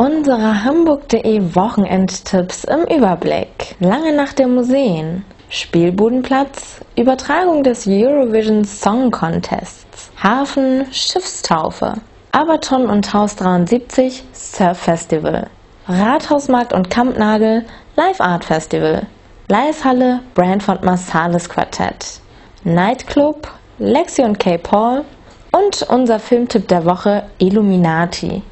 Unsere Hamburg.de Wochenendtipps im Überblick. Lange nach der Museen. Spielbudenplatz, Übertragung des Eurovision Song Contests, Hafen, Schiffstaufe, Abaton und Haus 73, Surf Festival, Rathausmarkt und Kampnagel, Live Art Festival, Leishalle, Brantford Marsalis Quartett, Nightclub, Lexi und K. Paul. Und unser Filmtipp der Woche Illuminati.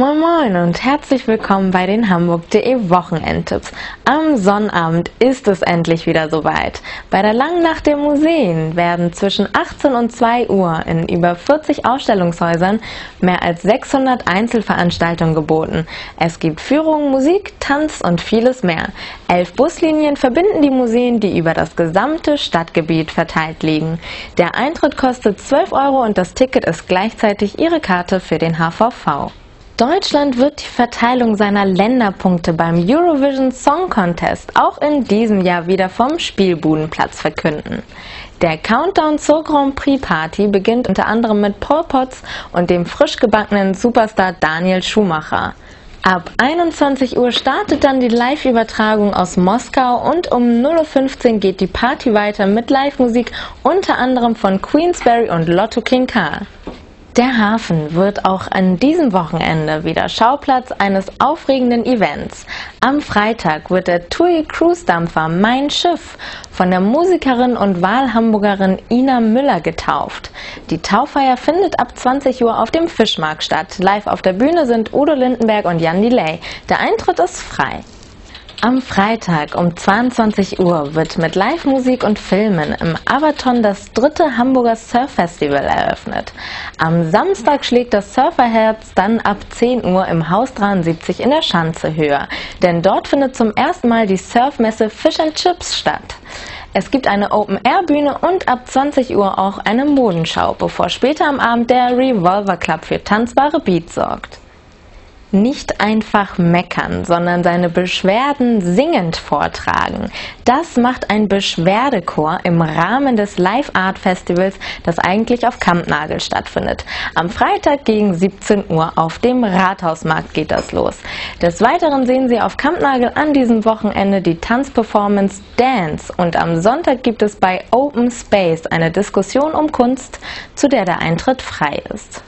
Moin Moin und herzlich willkommen bei den Hamburg.de Wochenendtipps. Am Sonnabend ist es endlich wieder soweit. Bei der Langen Nacht der Museen werden zwischen 18 und 2 Uhr in über 40 Ausstellungshäusern mehr als 600 Einzelveranstaltungen geboten. Es gibt Führungen, Musik, Tanz und vieles mehr. Elf Buslinien verbinden die Museen, die über das gesamte Stadtgebiet verteilt liegen. Der Eintritt kostet 12 Euro und das Ticket ist gleichzeitig Ihre Karte für den HVV. Deutschland wird die Verteilung seiner Länderpunkte beim Eurovision Song Contest auch in diesem Jahr wieder vom Spielbudenplatz verkünden. Der Countdown zur Grand Prix Party beginnt unter anderem mit Paul Potts und dem frisch gebackenen Superstar Daniel Schumacher. Ab 21 Uhr startet dann die Live-Übertragung aus Moskau und um 0.15 Uhr geht die Party weiter mit Live-Musik unter anderem von Queensberry und Lotto King Carl. Der Hafen wird auch an diesem Wochenende wieder Schauplatz eines aufregenden Events. Am Freitag wird der TUI Cruise Dampfer Mein Schiff von der Musikerin und Wahlhamburgerin Ina Müller getauft. Die Tauffeier findet ab 20 Uhr auf dem Fischmarkt statt. Live auf der Bühne sind Udo Lindenberg und Jan Delay. Der Eintritt ist frei. Am Freitag um 22 Uhr wird mit Live-Musik und Filmen im Avaton das dritte Hamburger Surf Festival eröffnet. Am Samstag schlägt das Surferherz dann ab 10 Uhr im Haus 73 in der Schanze höher, denn dort findet zum ersten Mal die Surfmesse Fish and Chips statt. Es gibt eine Open-Air-Bühne und ab 20 Uhr auch eine Modenschau, bevor später am Abend der Revolver Club für tanzbare Beats sorgt nicht einfach meckern, sondern seine Beschwerden singend vortragen. Das macht ein Beschwerdechor im Rahmen des Live Art Festivals, das eigentlich auf Kampnagel stattfindet. Am Freitag gegen 17 Uhr auf dem Rathausmarkt geht das los. Des Weiteren sehen Sie auf Kampnagel an diesem Wochenende die Tanzperformance Dance und am Sonntag gibt es bei Open Space eine Diskussion um Kunst, zu der der Eintritt frei ist.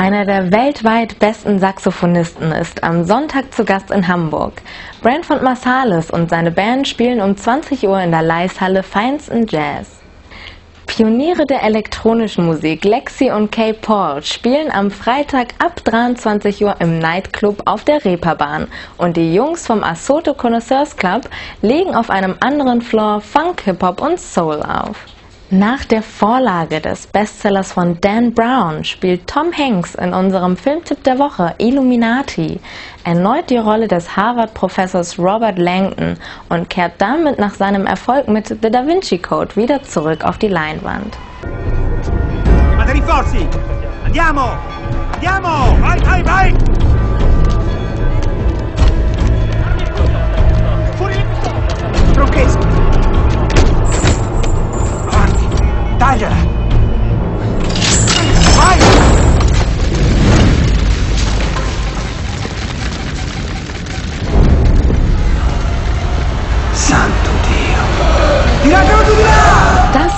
Einer der weltweit besten Saxophonisten ist am Sonntag zu Gast in Hamburg. Brentford Marsalis und seine Band spielen um 20 Uhr in der Leishalle Feinsten Jazz. Pioniere der elektronischen Musik Lexi und Kay Paul spielen am Freitag ab 23 Uhr im Nightclub auf der Reeperbahn und die Jungs vom Asoto Connoisseurs Club legen auf einem anderen Floor Funk, Hip-Hop und Soul auf. Nach der Vorlage des Bestsellers von Dan Brown spielt Tom Hanks in unserem Filmtipp der Woche Illuminati erneut die Rolle des Harvard-Professors Robert Langton und kehrt damit nach seinem Erfolg mit The Da Vinci Code wieder zurück auf die Leinwand. Andiamo! Andiamo! Vai, vai, vai! Là!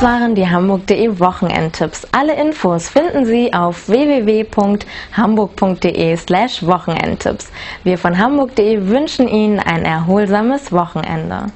Das waren die Hamburg.de Wochenendtipps. Alle Infos finden Sie auf www.hamburg.de slash Wochenendtipps. Wir von Hamburg.de wünschen Ihnen ein erholsames Wochenende.